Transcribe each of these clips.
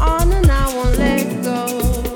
On and I won't let go.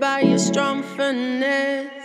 by your strong finesse.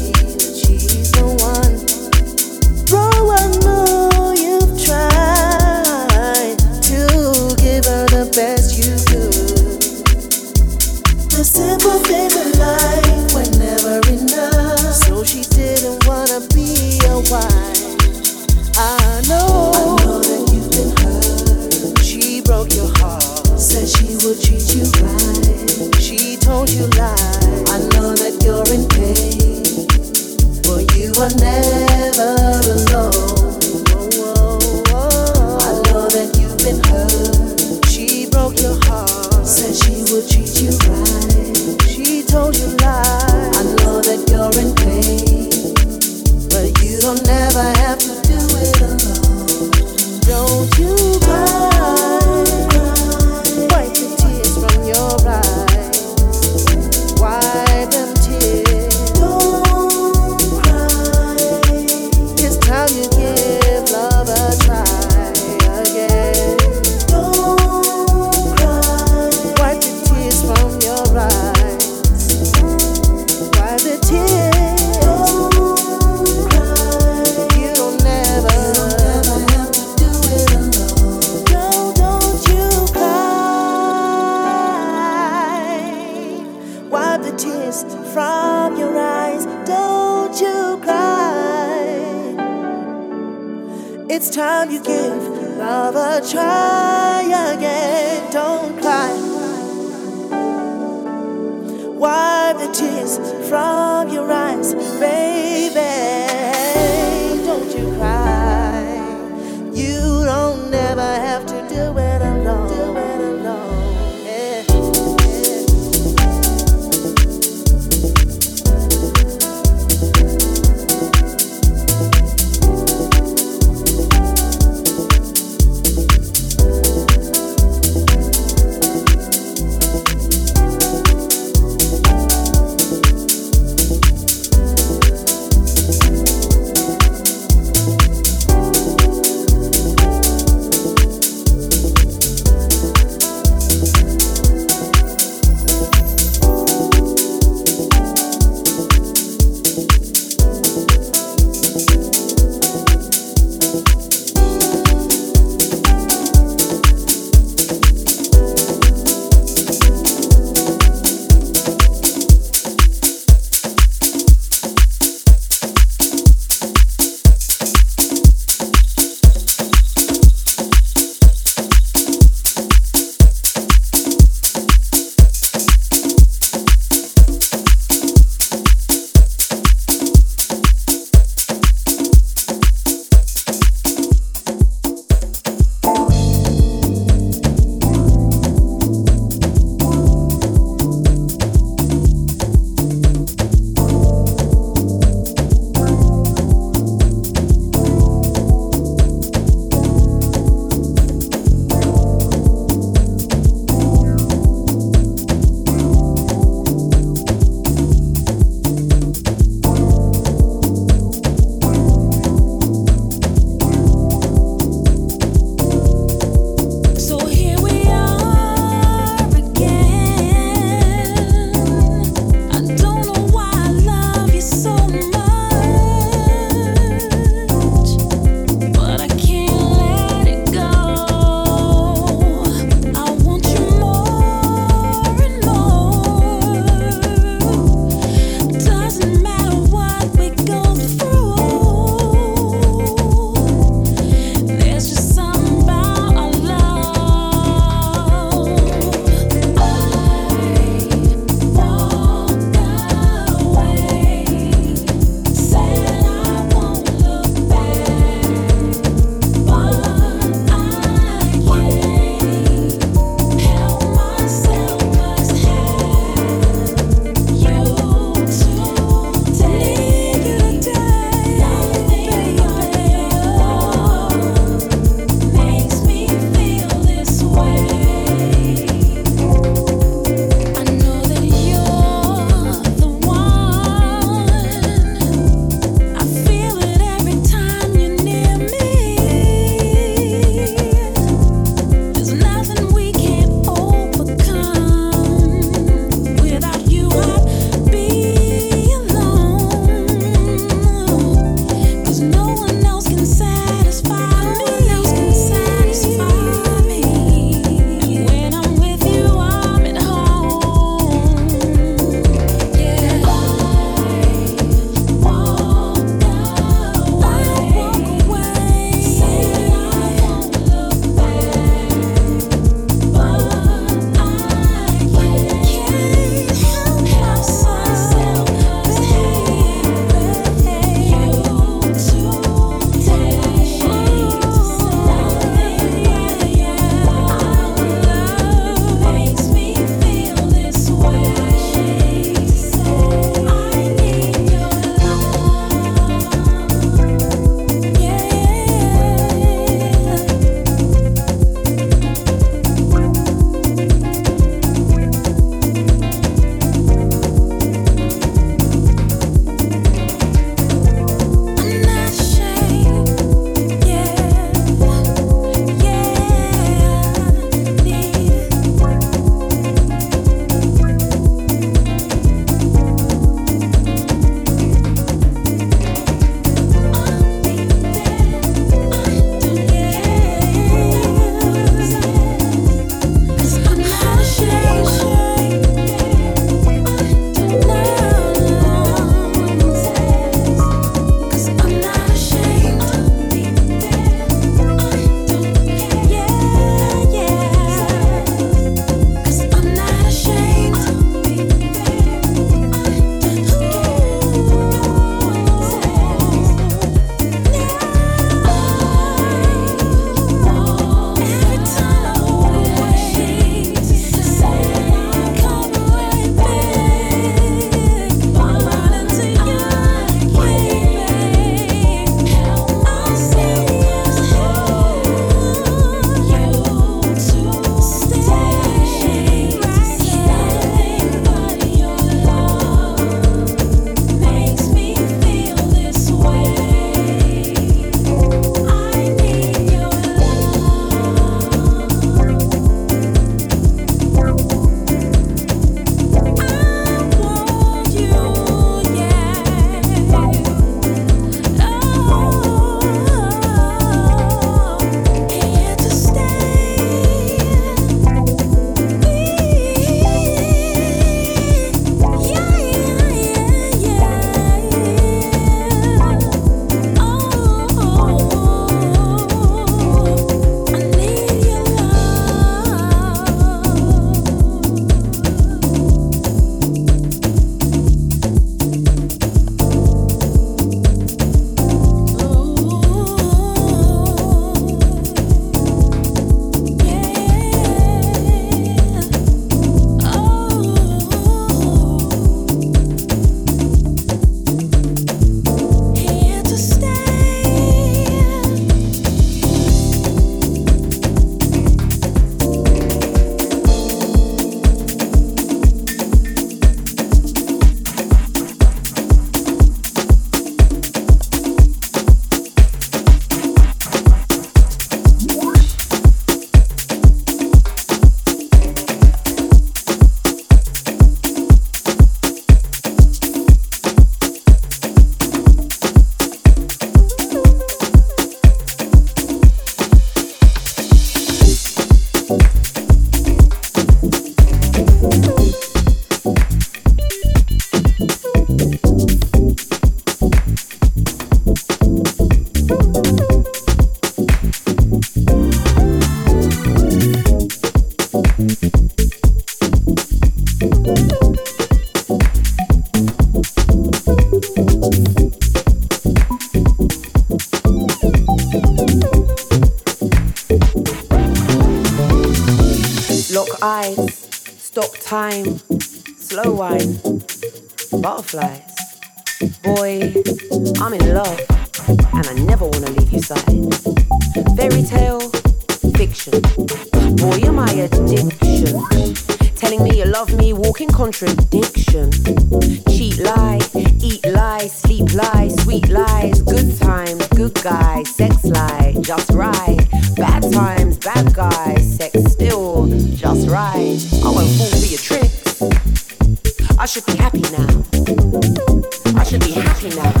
happy now.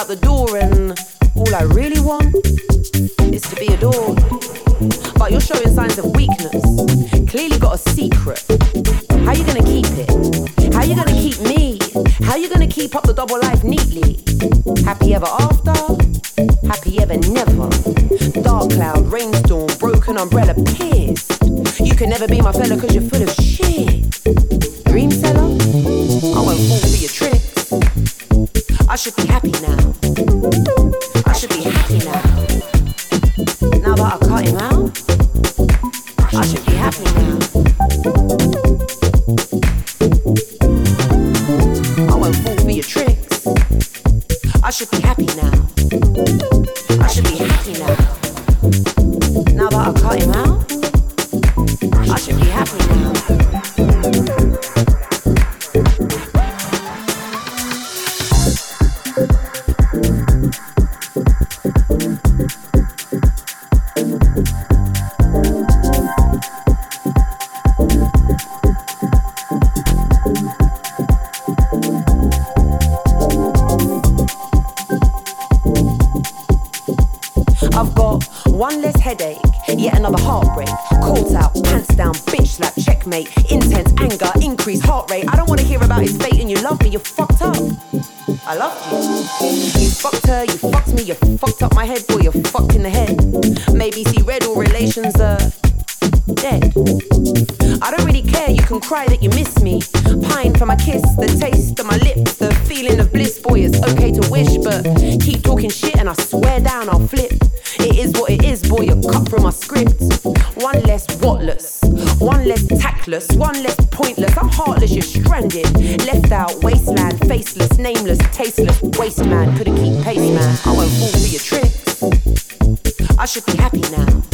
out the door fucked me, you fucked up my head, boy, You fucked in the head. Maybe see red, all relations are dead. I don't really care, you can cry that you miss me. Pine for my kiss, the taste of my lips, the feeling of bliss, boy, it's okay to wish, but keep talking shit and I swear down I'll flip. It is what it is, boy, You cut from my script. One less whatless, one less tactless, one less pointless. I'm heartless, you're stranded, left out, wasted tasteless waste man. Couldn't keep pace, man. I won't fall for your tricks. I should be happy now.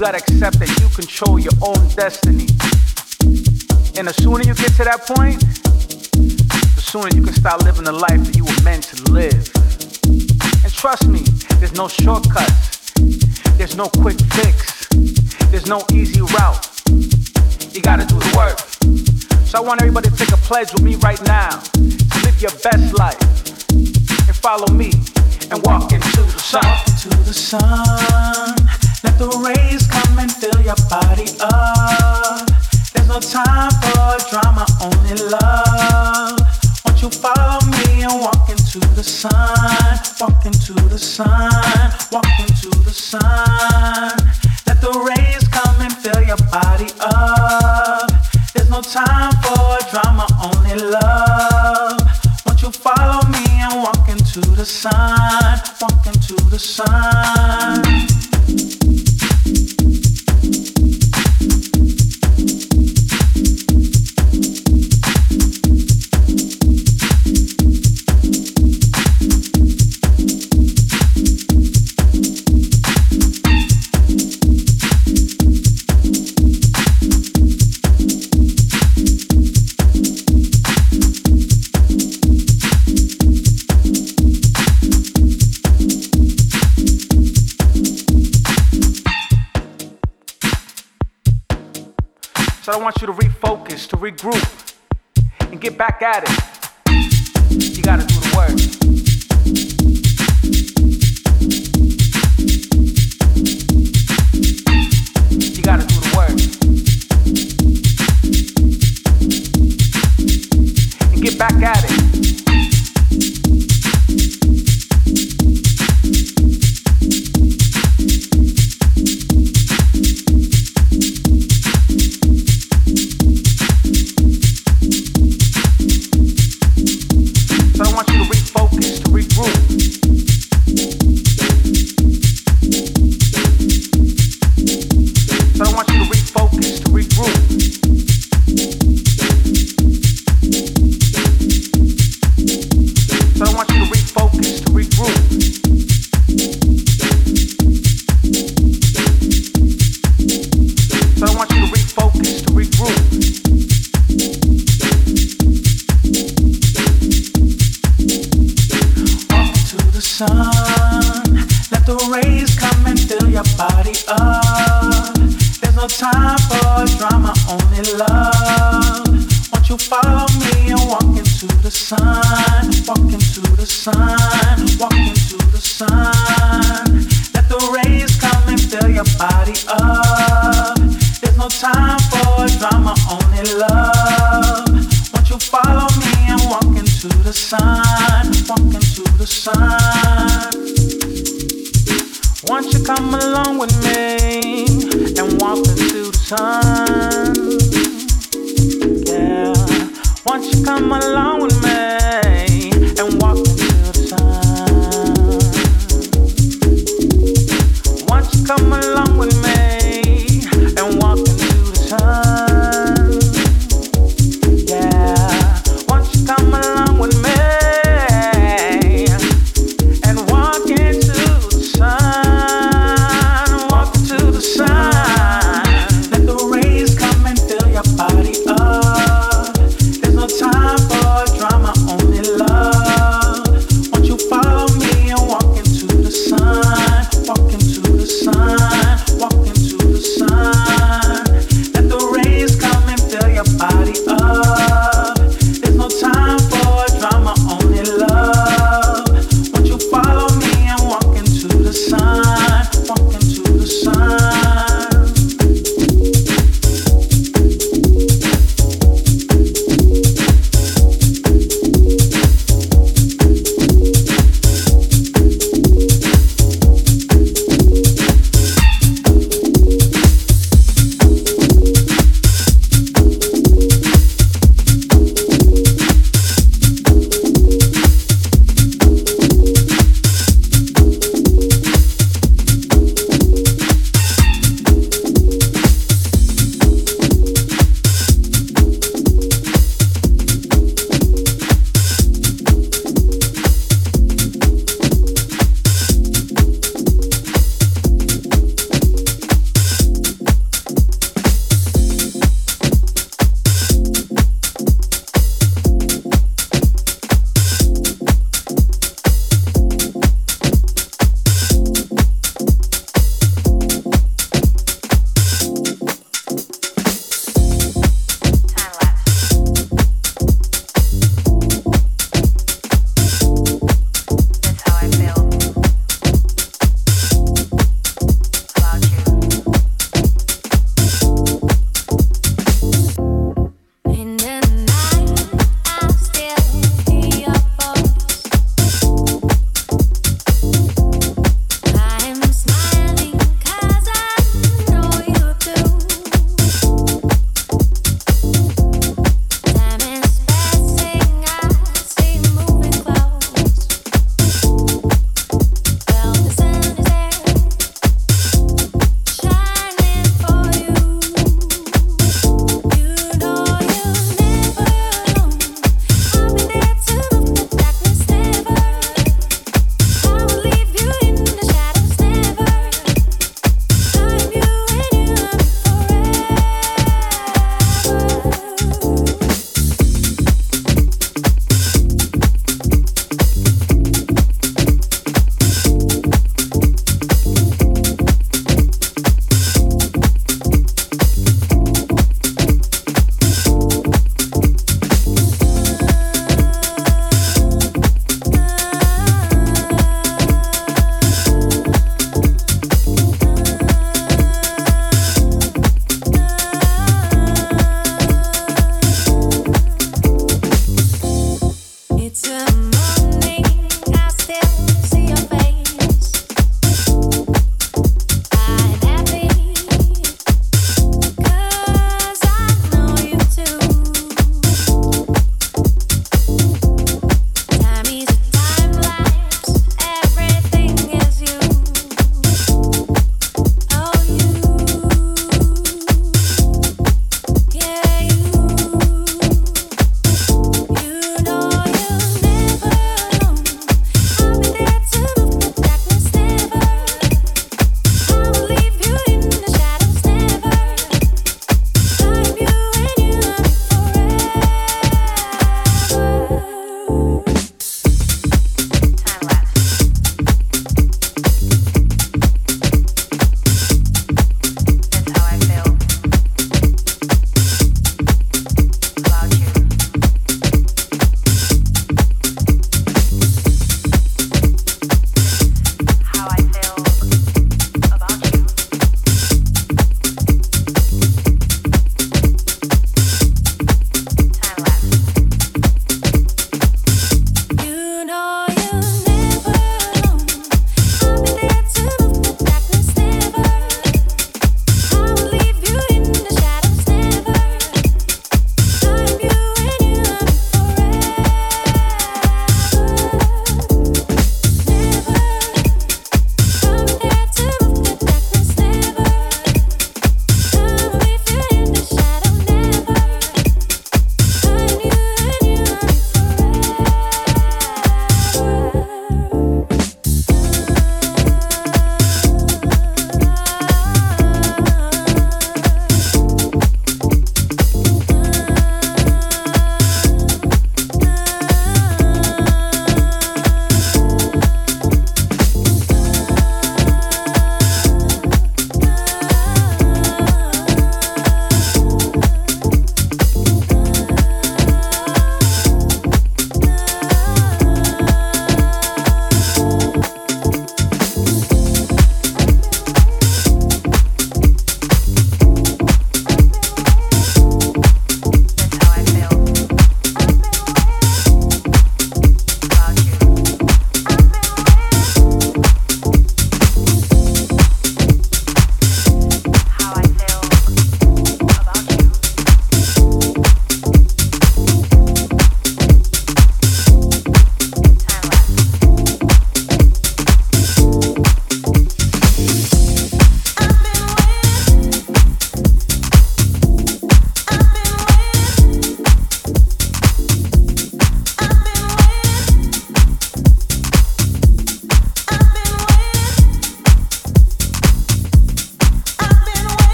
you gotta accept that you control your own destiny. And the sooner you get to that point, the sooner you can start living the life that you were meant to live. And trust me, there's no shortcuts, there's no quick fix, there's no easy route. You gotta do the work. So I want everybody to take a pledge with me right now to live your best life and follow me and walk into the sun. Walk into the sun the rays come and fill your body up. There's no time for drama, only love. Won't you follow me and walk into the sun? Walk into the sun, walk into the sun. Let the rays come and fill your body up. There's no time for drama, only love. Won't you follow me and walk into the sun? Walk into the sun. I want you to refocus, to regroup, and get back at it.